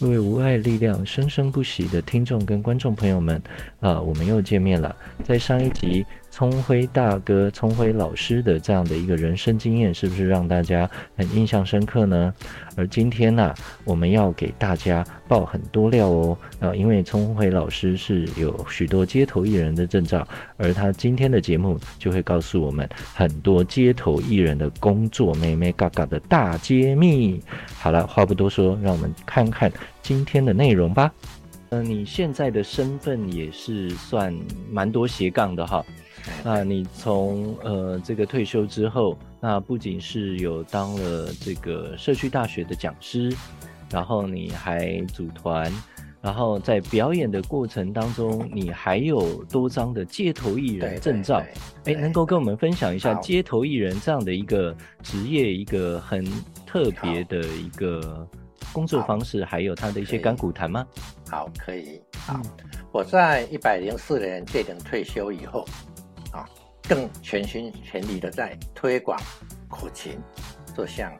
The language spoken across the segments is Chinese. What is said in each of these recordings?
各位无爱力量生生不息的听众跟观众朋友们，啊、呃，我们又见面了。在上一集，聪辉大哥、聪辉老师的这样的一个人生经验，是不是让大家很印象深刻呢？而今天呢、我们要给大家爆很多料哦。啊、因为聪辉老师是有许多街头艺人的证照，而他今天的节目就会告诉我们很多街头艺人的工作妹妹嘎嘎的大揭秘。好了，话不多说，让我们看看。今天的内容吧。呃，你现在的身份也是算蛮多斜杠的哈。那你从呃这个退休之后，那不仅是有当了这个社区大学的讲师，然后你还组团，然后在表演的过程当中，你还有多张的街头艺人证照。哎，能够跟我们分享一下街头艺人这样的一个职业，一个很特别的一个。工作方式还有他的一些甘苦谈吗？好，可以。好，我在一百零四年届龄退休以后，啊，更全心全力的在推广口琴这项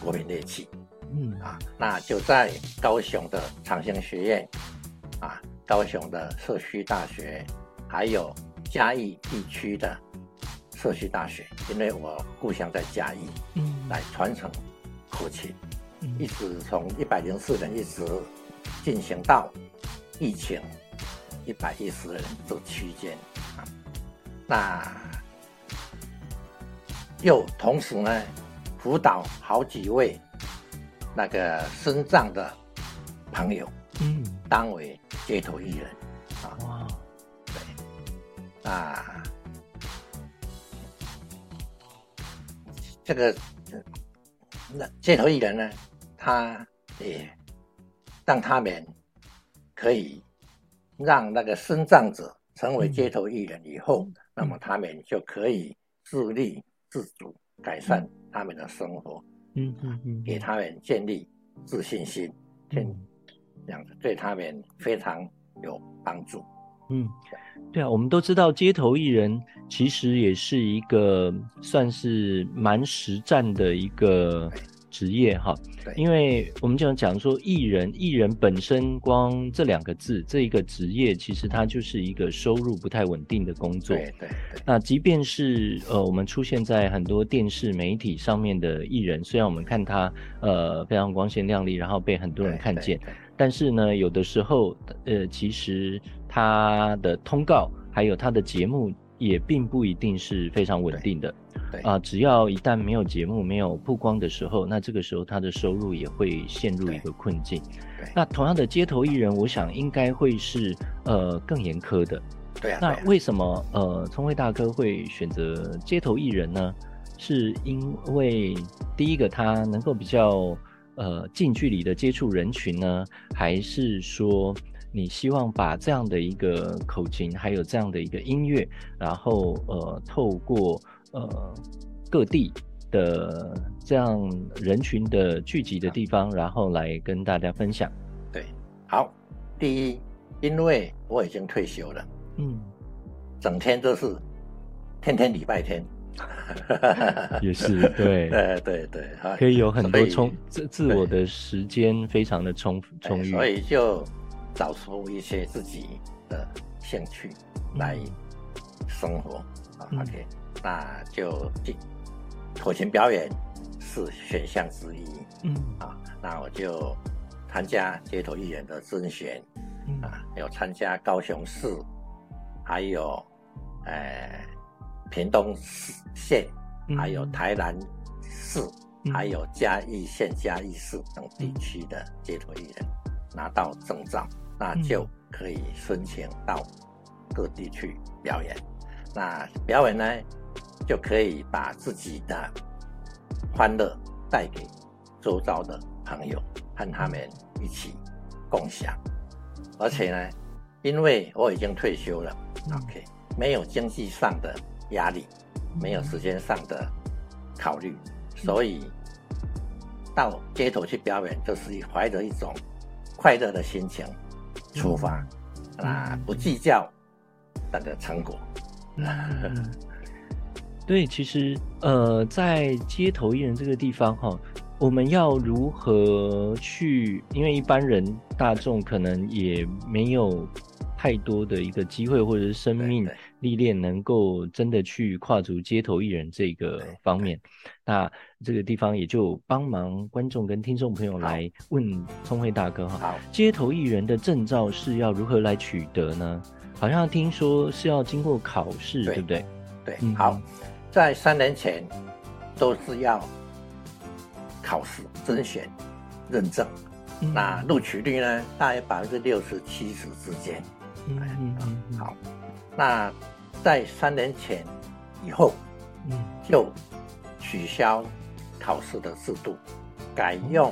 国民乐器。嗯啊，那就在高雄的长兴学院，啊，高雄的社区大学，还有嘉义地区的社区大学，因为我故乡在嘉义，嗯，来传承口琴。一直从一百零四人一直进行到疫情一百一十人这区间啊，那又同时呢辅导好几位那个身障的朋友，嗯，当为街头艺人。啊，哇，对，啊，这个那街头艺人呢？他也让他们可以让那个身障者成为街头艺人以后，嗯、那么他们就可以自立自主，改善他们的生活，嗯嗯嗯，给他们建立自信心，这样子对他们非常有帮助。嗯，对啊，我们都知道街头艺人其实也是一个算是蛮实战的一个。职业哈，因为我们经常讲说艺人，艺人本身光这两个字，这一个职业其实它就是一个收入不太稳定的工作。对对。那即便是呃，我们出现在很多电视媒体上面的艺人，虽然我们看他呃非常光鲜亮丽，然后被很多人看见，但是呢，有的时候呃，其实他的通告还有他的节目也并不一定是非常稳定的。啊、呃，只要一旦没有节目、没有曝光的时候，那这个时候他的收入也会陷入一个困境。那同样的街头艺人，我想应该会是呃更严苛的。对啊。那为什么呃聪慧大哥会选择街头艺人呢？是因为第一个他能够比较呃近距离的接触人群呢，还是说你希望把这样的一个口琴，还有这样的一个音乐，然后呃透过呃，各地的这样人群的聚集的地方，然后来跟大家分享。对，好，第一，因为我已经退休了，嗯，整天都是天天礼拜天，也是 对，对对对，可以有很多充自自我的时间，非常的充充裕，所以就找出一些自己的兴趣来生活。嗯、OK。那就口琴表演是选项之一，嗯。啊，那我就参加街头艺人的甄选，嗯、啊，有参加高雄市，还有呃屏东市县，还有台南市，嗯、还有嘉义县、嘉义市等地区的街头艺人拿到证照，那就可以申请到各地去表演。那表演呢？就可以把自己的欢乐带给周遭的朋友，和他们一起共享。而且呢，因为我已经退休了，OK，没有经济上的压力，没有时间上的考虑，所以到街头去表演，就是怀着一种快乐的心情出发，啊，不计较那个成果。对，其实呃，在街头艺人这个地方哈，我们要如何去？因为一般人大众可能也没有太多的一个机会，或者是生命历练，能够真的去跨足街头艺人这个方面。那这个地方也就帮忙观众跟听众朋友来问聪慧大哥哈。街头艺人的证照是要如何来取得呢？好像听说是要经过考试，对不对？对，好，在三年前都是要。考试甄选认证，嗯、那录取率呢？大约百分之六十七十之间。嗯嗯嗯。好，那在三年前以后，嗯，就取消考试的制度，改用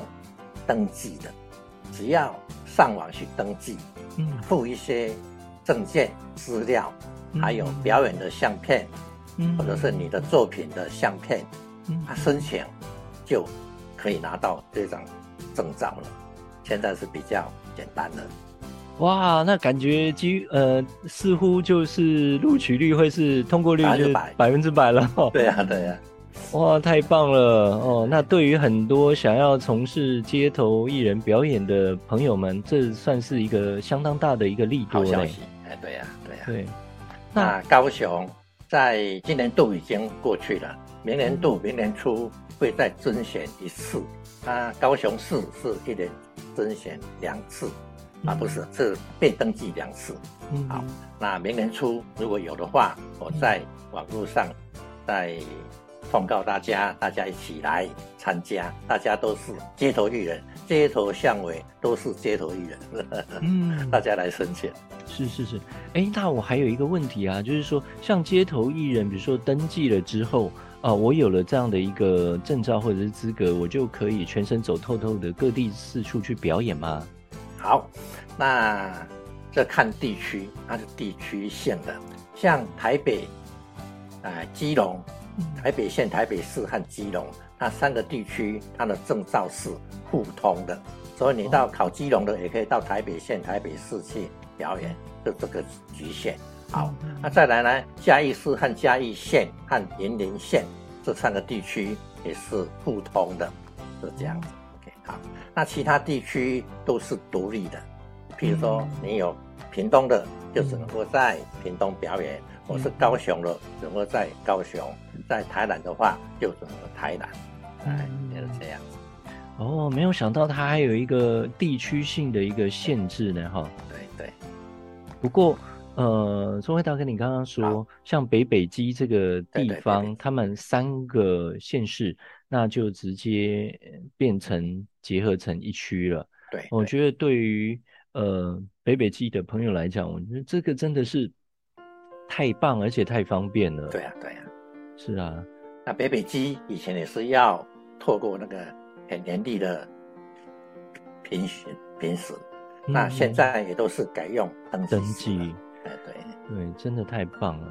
登记的，只要上网去登记，嗯，附一些证件资料，还有表演的相片，嗯，或者是你的作品的相片，嗯，他申请就。可以拿到这张证照了，现在是比较简单的。哇，那感觉几呃，似乎就是录取率会是通过率就百分之百了。对呀，对呀。哇，太棒了哦！那对于很多想要从事街头艺人表演的朋友们，这算是一个相当大的一个利多嘞。好消息，哎，对呀，对呀。对。那高雄在今年度已经过去了，明年度明年初。会再甄选一次，啊，高雄市是一年甄选两次，啊，不是，是被登记两次。嗯，好，那明年初如果有的话，我在网络上再通告大家，大家一起来参加，大家都是街头艺人，街头巷尾都是街头艺人，嗯，大家来申请。是是是，哎，那我还有一个问题啊，就是说，像街头艺人，比如说登记了之后。啊，我有了这样的一个证照或者是资格，我就可以全身走透透的各地四处去表演吗？好，那这看地区，它是地区性的。像台北、呃、基隆、台北县、台北市和基隆，那三个地区，它的证照是互通的，所以你到考基隆的，也可以到台北县、台北市去表演，就这个局限。好，那再来呢？嘉义市和嘉义县和云林县这三个地区也是互通的，是这样子。OK，好，那其他地区都是独立的。譬如说，你有屏东的，就只能够在屏东表演；我是高雄的，只能够在高雄；在台南的话，就只能台南。哎，也是这样。哦，没有想到它还有一个地区性的一个限制呢，哈。对对。不过。呃，钟辉大哥，你刚刚说像北北基这个地方，他们三个县市，那就直接变成结合成一区了。对，我觉得对于呃北北基的朋友来讲，我觉得这个真的是太棒，而且太方便了。对呀，对呀，是啊。那北北基以前也是要透过那个很严厉的评选评审，那现在也都是改用登记。哎对。对，真的太棒了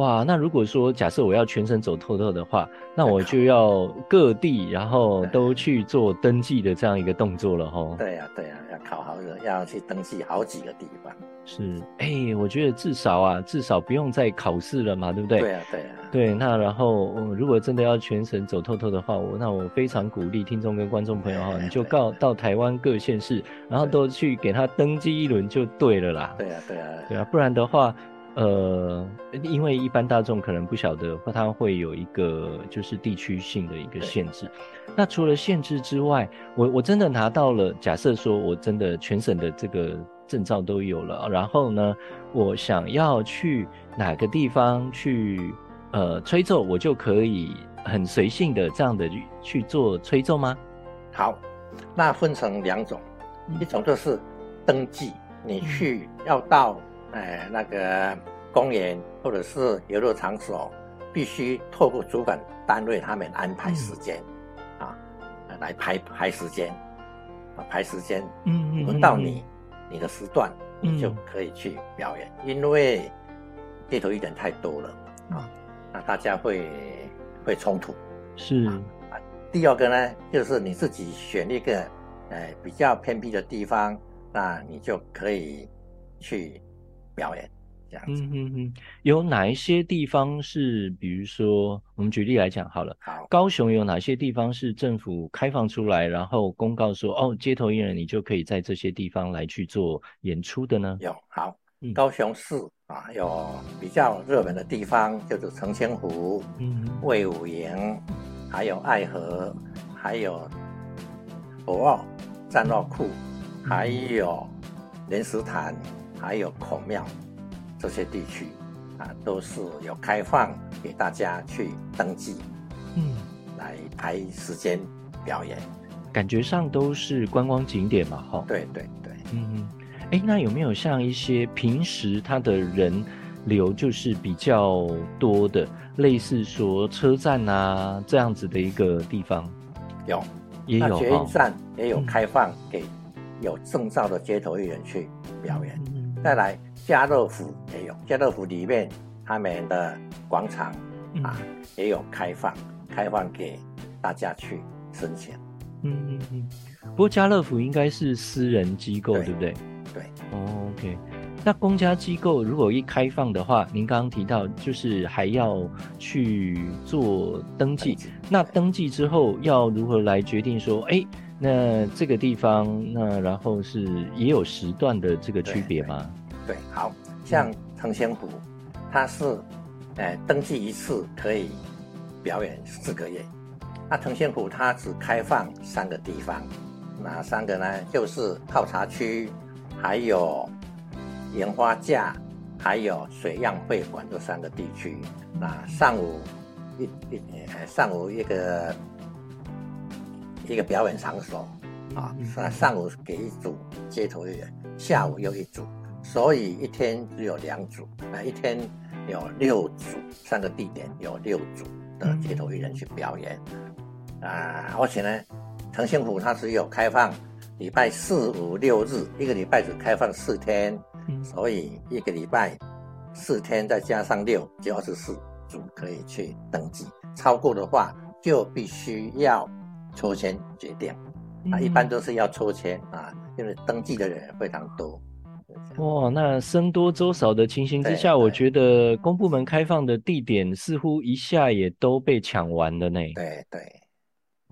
哇！那如果说假设我要全程走透透的话，那我就要 各地然后都去做登记的这样一个动作了哈。对呀对呀，要考好的，要去登记好几个地方。是，哎、欸，我觉得至少啊，至少不用再考试了嘛，对不对？对呀对呀。对，那然后，如果真的要全程走透透的话，我那我非常鼓励听众跟观众朋友哈，你就告到台湾各县市，然后都去给他登记一轮就对了啦。对呀对呀。对啊，不然的话。呃，因为一般大众可能不晓得，它会有一个就是地区性的一个限制。那除了限制之外，我我真的拿到了，假设说我真的全省的这个证照都有了，然后呢，我想要去哪个地方去呃吹奏，我就可以很随性的这样的去做吹奏吗？好，那分成两种，一种就是登记，你去要到。哎，那个公园或者是游乐场所，必须透过主管单位他们安排时间，嗯、啊，来排排时间，啊，排时间，嗯嗯，轮到你，你的时段，你就可以去表演。嗯、因为街头艺人太多了，啊，那大家会会冲突，是啊。第二个呢，就是你自己选一个，呃，比较偏僻的地方，那你就可以去。表演这样子。嗯嗯嗯，有哪一些地方是，比如说，我们举例来讲好了。好，高雄有哪些地方是政府开放出来，然后公告说，哦，街头艺人你就可以在这些地方来去做演出的呢？有，好，嗯、高雄市啊，有比较热门的地方，就是澄清湖、嗯，卫武营，还有爱河，还有博奥战绕库，还有莲石潭，还有孔庙。这些地区啊，都是有开放给大家去登记，嗯，来排时间表演，感觉上都是观光景点嘛，哈。对对对，嗯，哎，那有没有像一些平时它的人流就是比较多的，类似说车站啊这样子的一个地方？有，也有。捷运站也有开放给有证照的街头艺人去表演，嗯、再来。家乐福也有，家乐福里面他们的广场啊、嗯、也有开放，开放给大家去申请。嗯嗯嗯。不过家乐福应该是私人机构，对，对不对？对。哦，OK。那公家机构如果一开放的话，您刚刚提到就是还要去做登记，登记，那登记之后要如何来决定说，哎，那这个地方那然后是也有时段的这个区别吗？对，好像澄清湖，它是，呃，登记一次可以表演四个月。那澄清湖它只开放三个地方，哪三个呢？就是泡茶区，还有烟花架，还有水漾会馆这三个地区。那上午一一上午一个一个表演场所啊，上上午给一组街头艺人，下午又一组。所以一天只有两组，那一天有六组，三个地点有六组的街头艺人去表演，啊，而且呢，澄清湖它只有开放礼拜四五六日，一个礼拜只开放四天，所以一个礼拜四天再加上六，就二十四组可以去登记，超过的话就必须要抽签决定，啊，一般都是要抽签啊，因为登记的人非常多。哇，那僧多粥少的情形之下，我觉得公部门开放的地点似乎一下也都被抢完了呢。对对。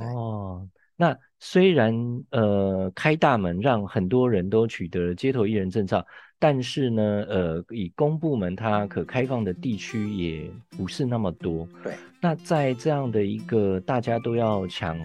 哦，那虽然呃开大门让很多人都取得了街头艺人证照，但是呢，呃，以公部门它可开放的地区也不是那么多。对。那在这样的一个大家都要抢。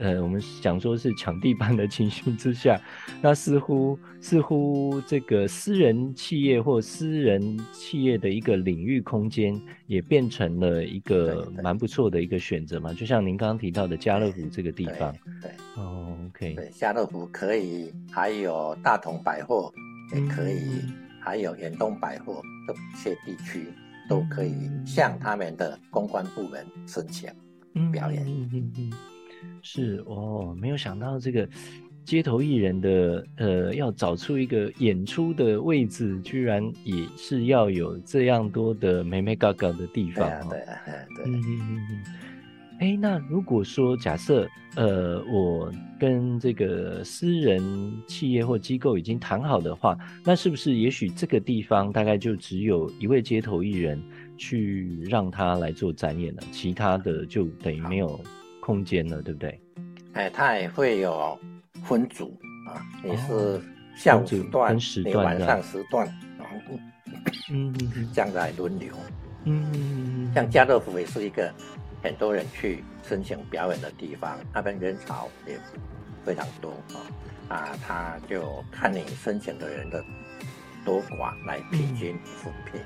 呃，我们讲说是抢地盘的情绪之下，那似乎似乎这个私人企业或私人企业的一个领域空间，也变成了一个蛮不错的一个选择嘛。就像您刚刚提到的家乐福这个地方，对，对哦，OK，对，家乐福可以，还有大同百货也可以，嗯、还有远东百货这些地区都可以向他们的公关部门申请表演。嗯嗯嗯是哦，没有想到这个街头艺人的呃，要找出一个演出的位置，居然也是要有这样多的美美嘎嘎的地方。对啊，对啊，对。嗯嗯嗯。哎，那如果说假设呃，我跟这个私人企业或机构已经谈好的话，那是不是也许这个地方大概就只有一位街头艺人去让他来做展演了，其他的就等于没有。空间了，对不对？哎，他也会有分组啊，你是下午时段，时段你晚上时段，嗯嗯，这样来轮流，嗯嗯，像家乐福也是一个很多人去申请表演的地方，那边人潮也非常多啊，啊，他就看你申请的人的多寡来平均分配，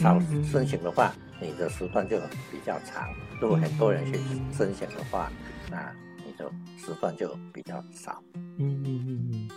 少申请的话。你的时段就比较长，如果很多人去申请的话，那你的时段就比较少。嗯嗯嗯嗯，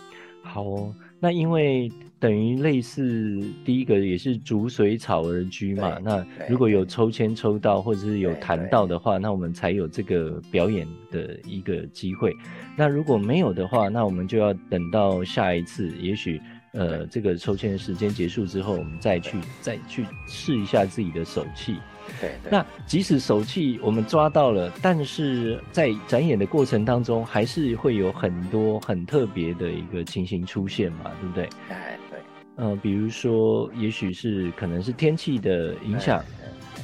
好哦。那因为等于类似第一个也是逐水草而居嘛。那如果有抽签抽到或者是有谈到的话，那我们才有这个表演的一个机会。那如果没有的话，那我们就要等到下一次，也许。呃，这个抽签的时间结束之后，我们再去再去试一下自己的手气。对，对。那即使手气我们抓到了，但是在展演的过程当中，还是会有很多很特别的一个情形出现嘛，对不对？哎，对。嗯、呃，比如说，也许是可能是天气的影响，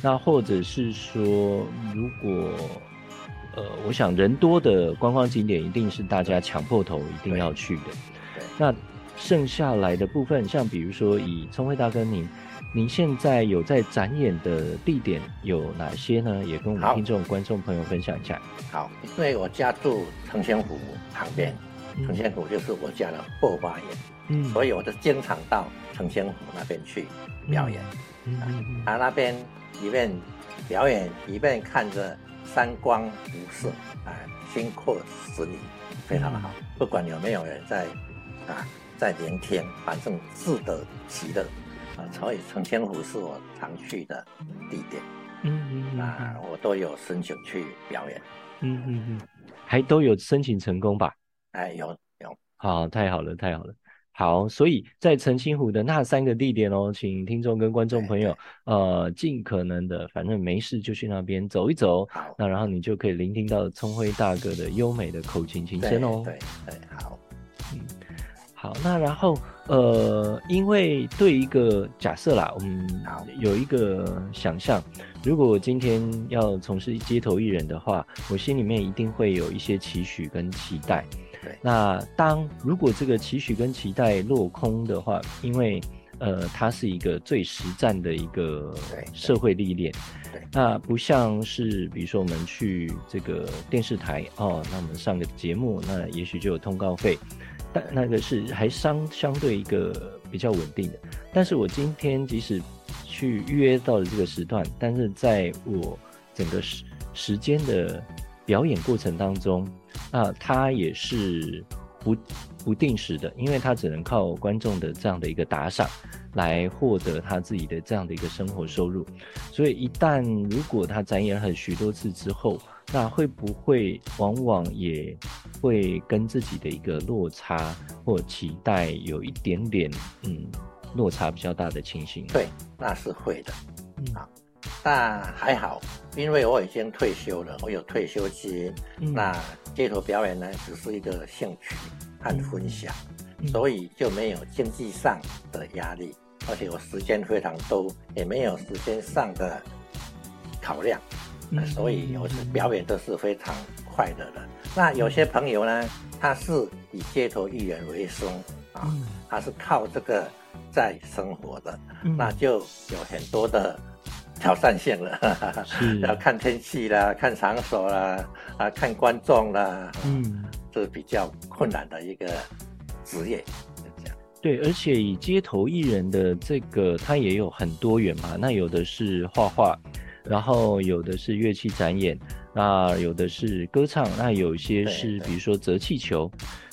那或者是说，如果呃，我想人多的观光景点一定是大家抢破头一定要去的。那剩下来的部分，像比如说以聪慧大哥您，您现在有在展演的地点有哪些呢？也跟我们听众观众朋友分享一下。好，因为我家住澄清湖旁边，澄清湖就是我家的后花园，嗯，所以我就经常到澄清湖那边去表演。啊、那边一边表演一边看着山光湖色，啊，心旷神怡，非常的好。不管有没有人在啊，在聆听，反正自得其乐。啊，所以澄清湖是我常去的地点，嗯嗯，嗯，那我都有申请去表演，嗯嗯嗯，还都有申请成功吧？哎，有有，好，太好了，太好了，好，所以在澄清湖的那三个地点哦，请听众跟观众朋友，呃，尽可能的，反正没事就去那边走一走，好，那然后你就可以聆听到聪辉大哥的优美的口琴琴声哦，对对，对，好，嗯，好，那然后。呃，因为对一个假设啦，我们有一个想象，如果我今天要从事街头艺人的话，我心里面一定会有一些期许跟期待。对，那当如果这个期许跟期待落空的话，因为呃，它是一个最实战的一个社会历练，对，那不像是比如说我们去这个电视台哦，那我们上个节目，那也许就有通告费。但那个是还相相对一个比较稳定的，但是我今天即使去预约到了这个时段，但是在我整个时时间的表演过程当中，那它也是不不定时的，因为他只能靠观众的这样的一个打赏来获得他自己的这样的一个生活收入，所以一旦如果他展演很许多次之后，那会不会往往也会跟自己的一个落差或期待有一点点嗯落差比较大的情形？对，那是会的。嗯，好，但还好，因为我已经退休了，我有退休金。嗯，那街头表演呢，只是一个兴趣和分享，嗯，所以就没有经济上的压力，而且我时间非常多，也没有时间上的考量。所以我是表演都是非常快乐的。那有些朋友呢，他是以街头艺人为生啊，他是靠这个在生活的，那就有很多的挑战性了，要看天气啦，看场所啦，啊，看观众啦，嗯，是比较困难的一个职业。对，而且以街头艺人的这个，他也有很多元嘛，那有的是画画。然后有的是乐器展演，那有的是歌唱，那有些是比如说折气球，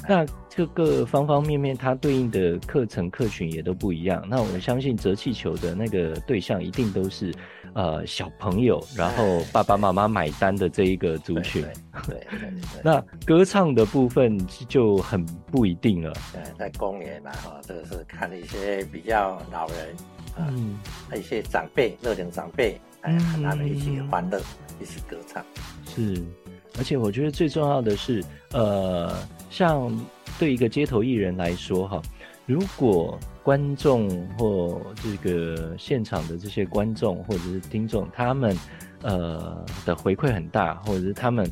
那这个方方面面它对应的课程客群也都不一样。那我相信折气球的那个对象一定都是呃小朋友，然后爸爸妈妈买单的这一个族群。对对，对，那歌唱的部分就很不一定了。对，在公园嘛，哈，这个是看一些比较老人，嗯，一些长辈，乐龄长辈。哎，和他们一起欢乐，一起歌唱。是，而且我觉得最重要的是，呃，像对一个街头艺人来说，哈，如果观众或这个现场的这些观众或者是听众，他们呃的回馈很大，或者是他们。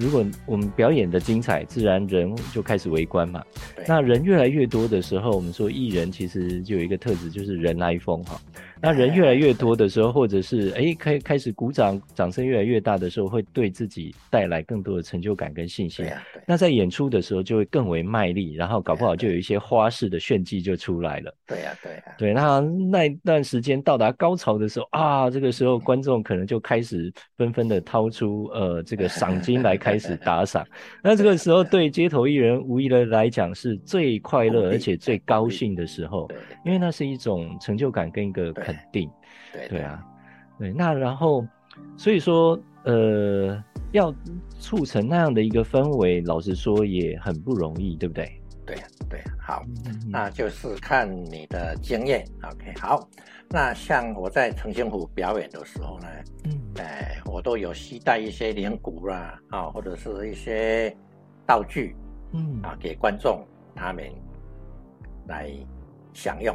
如果我们表演的精彩，自然人就开始围观嘛。那人越来越多的时候，我们说艺人其实就有一个特质，就是人来疯哈。那人越来越多的时候，或者是哎开开始鼓掌，掌声越来越大的时候，会对自己带来更多的成就感跟信心。那在演出的时候就会更为卖力，然后搞不好就有一些花式的炫技就出来了。对呀，对呀。对，那那一段时间到达高潮的时候啊，这个时候观众可能就开始纷纷的掏出呃这个赏金来。开始打赏，那这个时候对街头艺人无疑的来讲是最快乐而且最高兴的时候，因为那是一种成就感跟一个肯定。对对啊，对，那然后所以说呃，要促成那样的一个氛围，老实说也很不容易，对不对？对啊，对啊，好，那就是看你的经验。OK，好。那像我在澄清湖表演的时候呢，嗯，哎，我都有携带一些铃鼓啦，啊，或者是一些道具，嗯，啊，给观众他们来享用。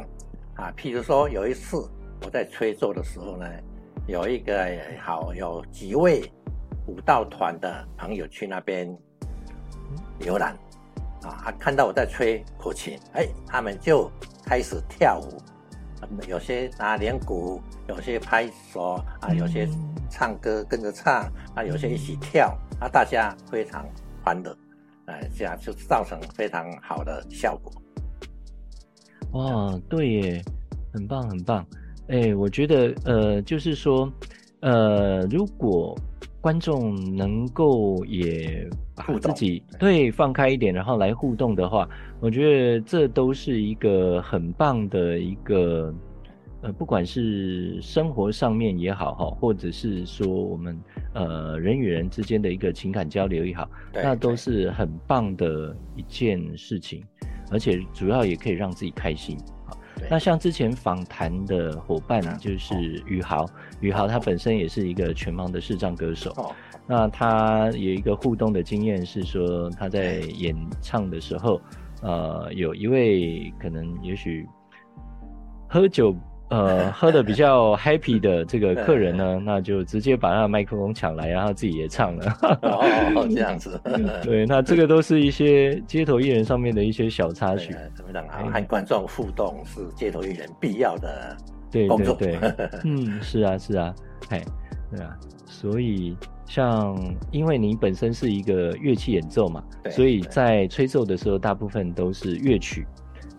啊，譬如说有一次我在吹奏的时候呢，有一个好有几位舞蹈团的朋友去那边游览，啊，看到我在吹口琴，哎，他们就开始跳舞，有些拿连鼓，有些拍手啊，有些唱歌跟着唱啊，有些一起跳啊，大家非常欢乐。哎，这样就造成非常好的效果。哇，对耶，很棒很棒。哎，我觉得呃，就是说，呃，如果观众能够也把自己对放开一点，然后来互动的话，我觉得这都是一个很棒的一个。呃，不管是生活上面也好哈，或者是说我们呃人与人之间的一个情感交流也好，那都是很棒的一件事情，而且主要也可以让自己开心。好，那像之前访谈的伙伴啊就是宇豪，宇豪他本身也是一个全盲的视障歌手，那他有一个互动的经验是说他在演唱的时候，呃，有一位可能也许喝酒。呃，喝的比较 happy 的这个客人呢，那就直接把他的麦克风抢来，然后自己也唱了。哦，这样子。对，那这个都是一些街头艺人上面的一些小插曲。怎么讲啊？和观众互动是街头艺人必要的对对对。嗯，是啊是啊，哎，对啊。所以像，因为你本身是一个乐器演奏嘛，所以在吹奏的时候，大部分都是乐曲。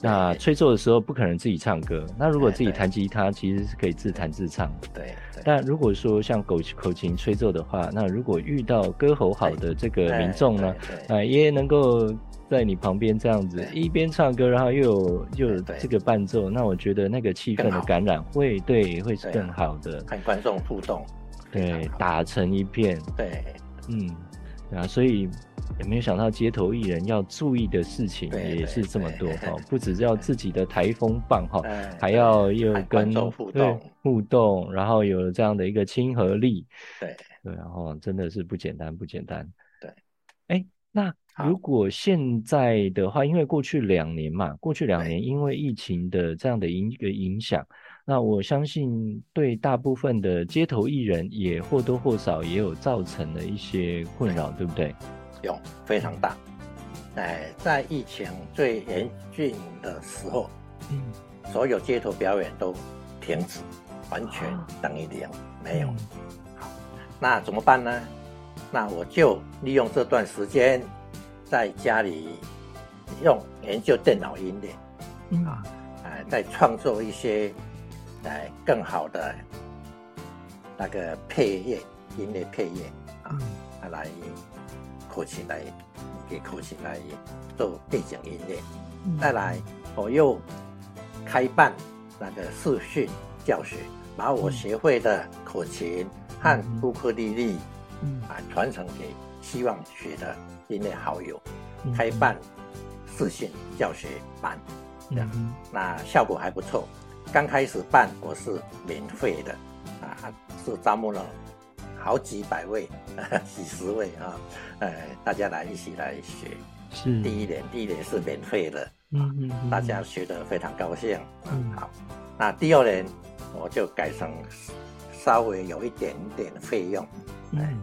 那吹奏的时候不可能自己唱歌，那如果自己弹吉他，其实是可以自弹自唱的。对。但如果说像口口琴吹奏的话，那如果遇到歌喉好的这个民众呢，啊，也能够在你旁边这样子一边唱歌，然后又有又有这个伴奏，那我觉得那个气氛的感染会对会是更好的，和观众互动，对，打成一片。对，嗯，对啊，所以。也没有想到街头艺人要注意的事情也是这么多 哈，不只是要自己的台风棒哈，还要又跟互动。互动，然后有了这样的一个亲和力，对。对，然后真的是不简单不简单。对，哎，那如果现在的话，因为过去两年嘛，过去两年因为疫情的这样的一个影响，那我相信对大部分的街头艺人也或多或少也有造成了一些困扰，对不对？有非常大，哎，在疫情最严峻的时候，嗯，所有街头表演都停止，完全等于零，没有。好，那怎么办呢？那我就利用这段时间，在家里用研究电脑音乐，嗯啊，哎，再创作一些，哎，更好的那个配乐音乐配乐啊，来。口琴来给口琴来做背景音乐，嗯、再来我又开办那个视讯教学，把我学会的口琴和乌克丽丽啊传承给希望学的音乐好友，开办视讯教学班，这样。那效果还不错。刚开始办我是免费的啊，是招募了。好几百位，几十位啊，呃，大家来一起来学。是第一年，第一年是免费的，嗯嗯，嗯，大家学得非常高兴。嗯，好，那第二年我就改成稍微有一点点费用，嗯，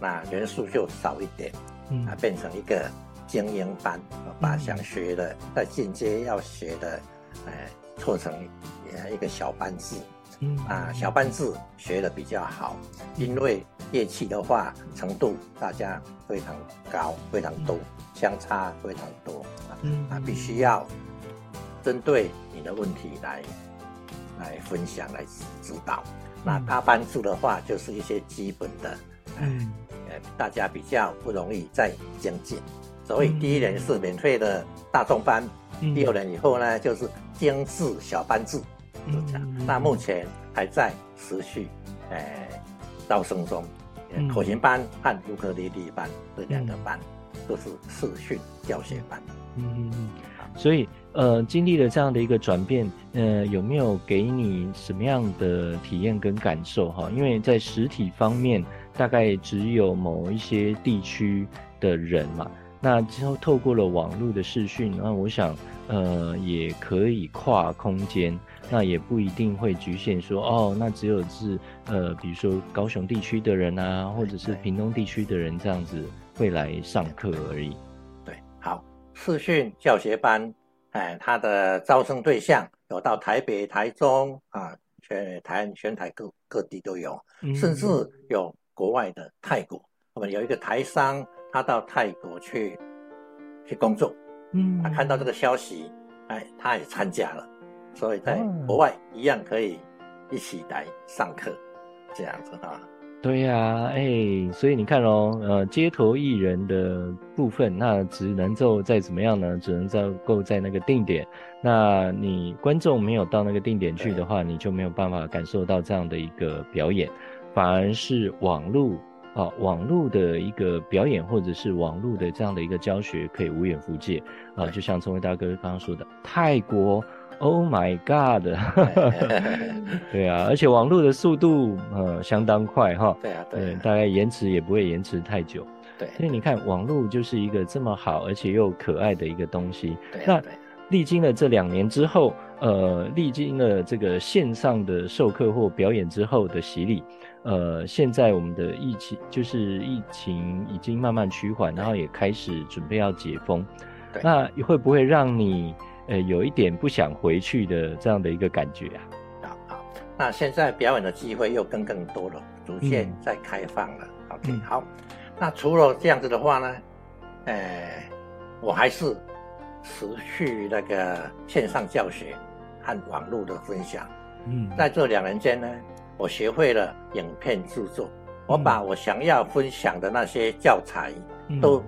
那人数就少一点，嗯，啊，变成一个精英班，把想学的、在进阶要学的，呃，做成一个小班制。嗯啊，小班制学的比较好，因为乐器的话程度大家非常高，非常多，相差非常多啊，嗯啊，必须要针对你的问题来来分享来指导。那大班制的话，就是一些基本的，嗯，呃，大家比较不容易再精进。所以第一年是免费的大众班，第二年以后呢，就是精致小班制。嗯，这样，那目前还在持续，呃，招生中，口琴班和尤克里里班这两个班都是视讯教学班。嗯嗯嗯。所以，呃，经历了这样的一个转变，呃，有没有给你什么样的体验跟感受？哈，因为在实体方面，大概只有某一些地区的人嘛。那之后透过了网络的视讯，那我想，呃，也可以跨空间，那也不一定会局限说，哦，那只有是呃，比如说高雄地区的人啊，或者是屏东地区的人这样子会来上课而已。对，好，视讯教学班，哎，它的招生对象有到台北、台中啊，全台全台各各地都有，甚至有国外的泰国，我们有一个台商，他到泰国去去工作。嗯，他看到这个消息，哎，他也参加了，所以在国外一样可以一起来上课，这样子啊。对呀、啊，哎，所以你看哦，呃，街头艺人的部分，那只能够在怎么样呢？只能够在那个定点。那你观众没有到那个定点去的话，你就没有办法感受到这样的一个表演，反而是网络。啊，网络的一个表演，或者是网络的这样的一个教学，可以无远弗届啊！就像聪辉大哥刚刚说的，泰国，Oh my God，对啊，而且网络的速度呃相当快哈，对啊，对，大概延迟也不会延迟太久，对，所以你看网络就是一个这么好而且又可爱的一个东西，对，那历经了这两年之后，呃，历经了这个线上的授课或表演之后的洗礼。呃，现在我们的疫情就是疫情已经慢慢趋缓，然后也开始准备要解封。对，那会不会让你呃有一点不想回去的这样的一个感觉啊？好，好，那现在表演的机会又更更多了，逐渐在开放了。嗯、OK，好，那除了这样子的话呢，呃，我还是持续那个线上教学和网络的分享。嗯，在这两年间呢。我学会了影片制作，我把我想要分享的那些教材都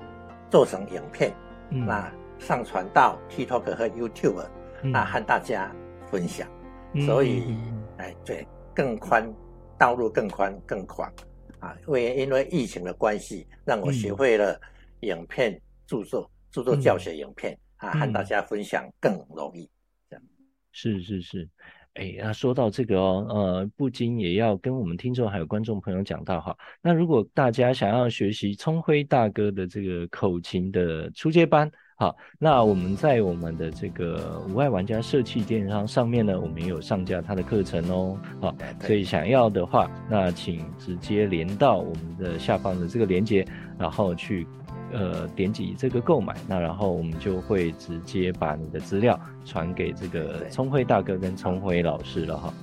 做成影片，嗯、那上传到 TikTok 和 YouTube，嗯、那和大家分享。嗯、所以，哎，对，更宽，道路更宽更广啊！因为因为疫情的关系，让我学会了影片制作，制作教学影片、嗯、啊，和大家分享更容易。这样是是是。哎，那说到这个哦，呃，不禁也要跟我们听众还有观众朋友讲到哈。那如果大家想要学习聪辉大哥的这个口琴的初阶班，好，那我们在我们的这个无爱玩家社企电商上面呢，我们也有上架他的课程哦。好，所以想要的话，那请直接连到我们的下方的这个连接，然后去。呃，点击这个购买，那然后我们就会直接把你的资料传给这个聪慧大哥跟聪慧老师了哈。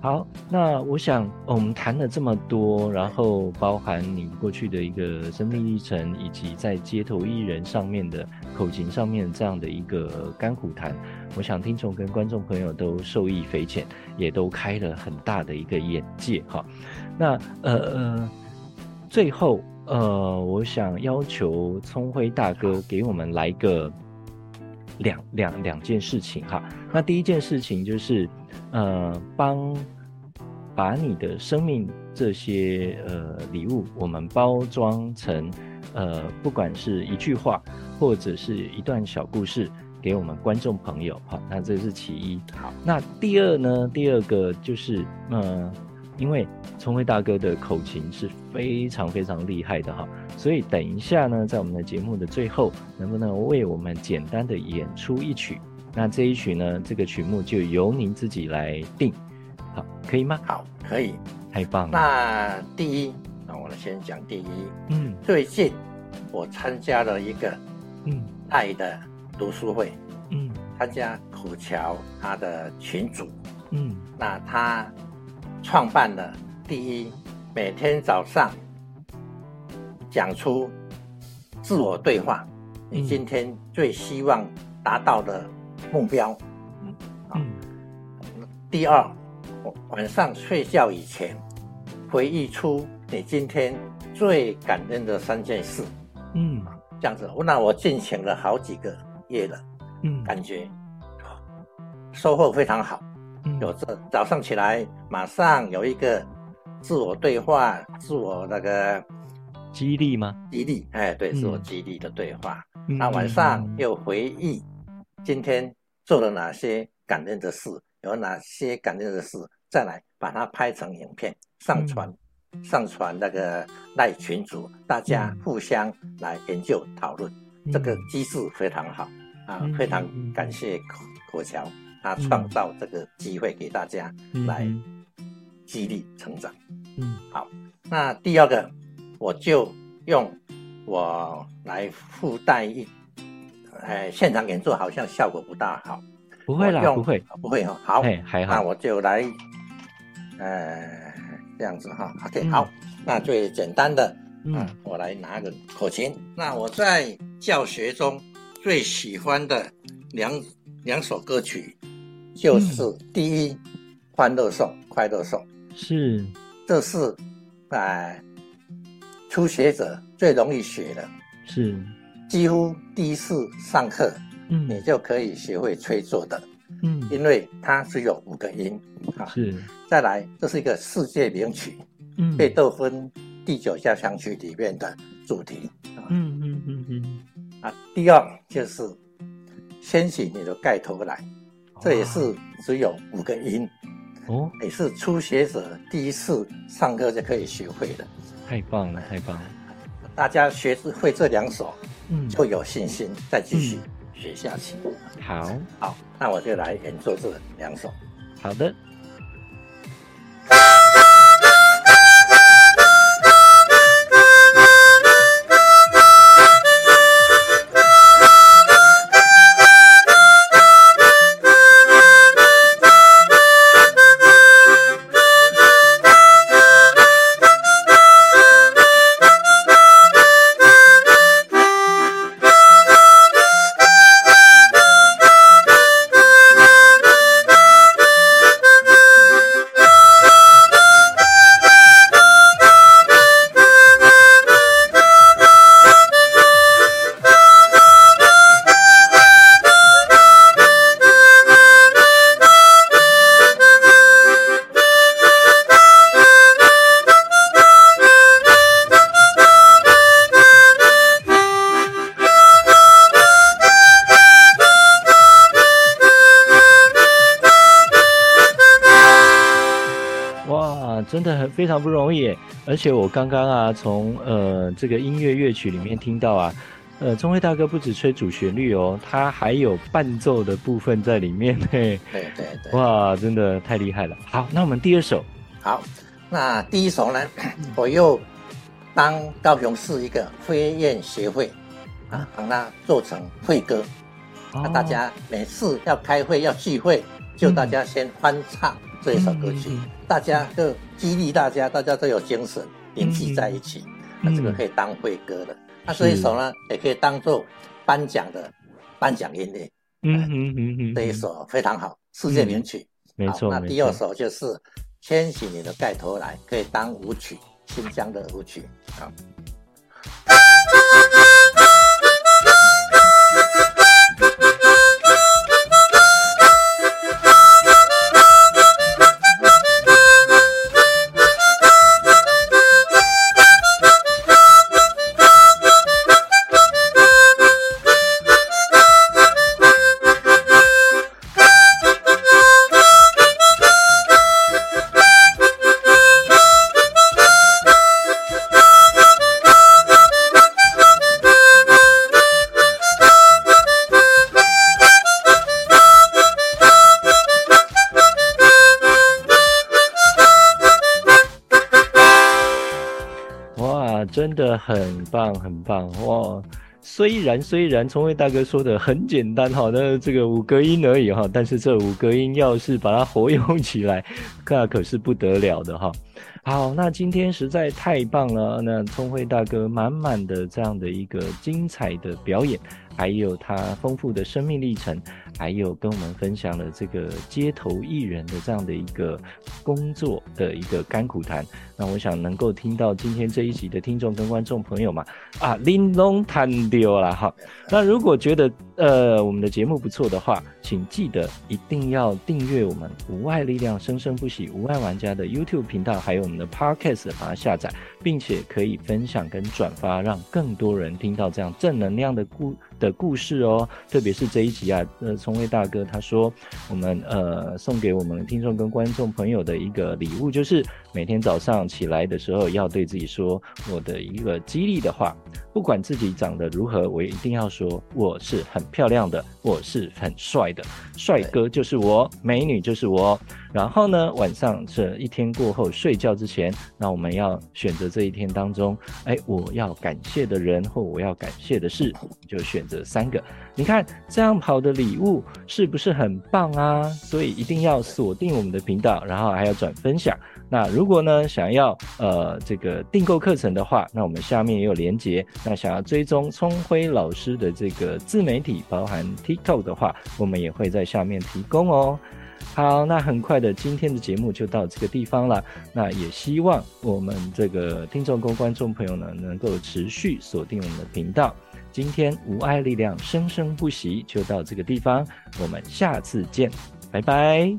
好，那我想我们谈了这么多，然后包含你过去的一个生命历程，以及在街头艺人上面的口琴上面这样的一个甘苦谈，我想听众跟观众朋友都受益匪浅，也都开了很大的一个眼界哈。那呃呃，最后。呃，我想要求聪辉大哥给我们来个两两两件事情哈。那第一件事情就是，呃，帮把你的生命这些呃礼物，我们包装成呃，不管是一句话或者是一段小故事，给我们观众朋友哈。那这是其一。好，那第二呢？第二个就是，呃。因为聪辉大哥的口琴是非常非常厉害的哈，所以等一下呢，在我们的节目的最后，能不能为我们简单的演出一曲？那这一曲呢，这个曲目就由您自己来定，好，可以吗？好，可以，太棒了。那第一，那我们先讲第一。嗯，最近我参加了一个嗯爱的读书会，嗯，参加苦桥他的群组，嗯，那他。创办了第一，每天早上讲出自我对话，你今天最希望达到的目标。嗯，啊，第二，晚上睡觉以前回忆出你今天最感恩的三件事。嗯，这样子，那我进行了好几个月了，嗯，感觉收获非常好。有这早上起来，马上有一个自我对话，自我那个激励吗？激励，哎，对，自我激励的对话。嗯、那晚上又回忆今天做了哪些感恩的事，有哪些感恩的事，再来把它拍成影片上传，嗯、上传那个赖群组，大家互相来研究讨论。这个机制非常好啊，非常感谢国桥，他创造这个机会给大家来激励成长。嗯，好，那第二个我就用我来附带一，哎，现场演奏好像效果不大好，不会啦，用不会，不会哈，好，还好，那我就来，呃，这样子哈，OK，好，那最简单的。嗯，我来拿个口琴。那我在教学中最喜欢的两两首歌曲，就是第一《欢乐颂》《快乐颂》。是，这是哎初学者最容易学的。是，几乎第一次上课，嗯，你就可以学会吹奏的。嗯，因为它只有五个音。啊，是。再来，这是一个世界名曲。嗯，贝多芬。第九交响曲里面的主题，嗯嗯嗯嗯，啊，第二就是掀起你的盖头来，这也是只有五个音，哦，也是初学者第一次上课就可以学会的，太棒了，太棒了！大家学会这两首，嗯，就有信心再继续学下去。好，好，那我就来演奏这两首。好的。非常不容易，而且我刚刚啊，从呃这个音乐乐曲里面听到啊，呃中辉大哥不止吹主旋律哦，他还有伴奏的部分在里面，嘿，对 对对，哇，真的太厉害了。好，那我们第二首，好，那第一首呢，我又当高雄市一个飞燕协会啊，把它做成会歌，那、哦、大家每次要开会要聚会，就大家先翻唱。嗯这一首歌曲，大家就激励大家，大家都有精神，凝聚在一起，那这个可以当会歌的。那这一首呢，也可以当做颁奖的颁奖音乐。嗯嗯嗯嗯，这一首非常好，世界名曲。没错。那第二首就是《牵起你的盖头来》，可以当舞曲，新疆的舞曲。好。真的很棒，很棒哇！虽然虽然聪慧大哥说的很简单哈，那这个五个音而已哈，但是这五个音要是把它活用起来，那可是不得了的哈。好，那今天实在太棒了，那聪慧大哥满满的这样的一个精彩的表演，还有他丰富的生命历程。还有跟我们分享了这个街头艺人的这样的一个工作的一个甘苦谈，那我想能够听到今天这一集的听众跟观众朋友嘛，啊，玲珑弹丢了哈。那如果觉得呃我们的节目不错的话，请记得一定要订阅我们无碍力量生生不息无碍玩家的 YouTube 频道，还有我们的 Podcast，把它下载，并且可以分享跟转发，让更多人听到这样正能量的故。的故事哦。特别是这一集啊，呃，聪威大哥他说，我们呃送给我们听众跟观众朋友的一个礼物，就是每天早上起来的时候要对自己说我的一个激励的话，不管自己长得如何，我一定要说我是很漂亮的，我是很帅的，帅哥就是我，美女就是我。然后呢，晚上这一天过后睡觉之前，那我们要选择这一天当中，哎，我要感谢的人或我要感谢的事，就选择这三个。你看这样跑的礼物是不是很棒啊？所以一定要锁定我们的频道，然后还要转分享。那如果呢，想要呃这个订购课程的话，那我们下面也有连接。那想要追踪聪辉老师的这个自媒体，包含 TikTok 的话，我们也会在下面提供哦。好，那很快的，今天的节目就到这个地方了。那也希望我们这个听众跟观众朋友呢，能够持续锁定我们的频道。今天无爱力量生生不息，就到这个地方，我们下次见，拜拜。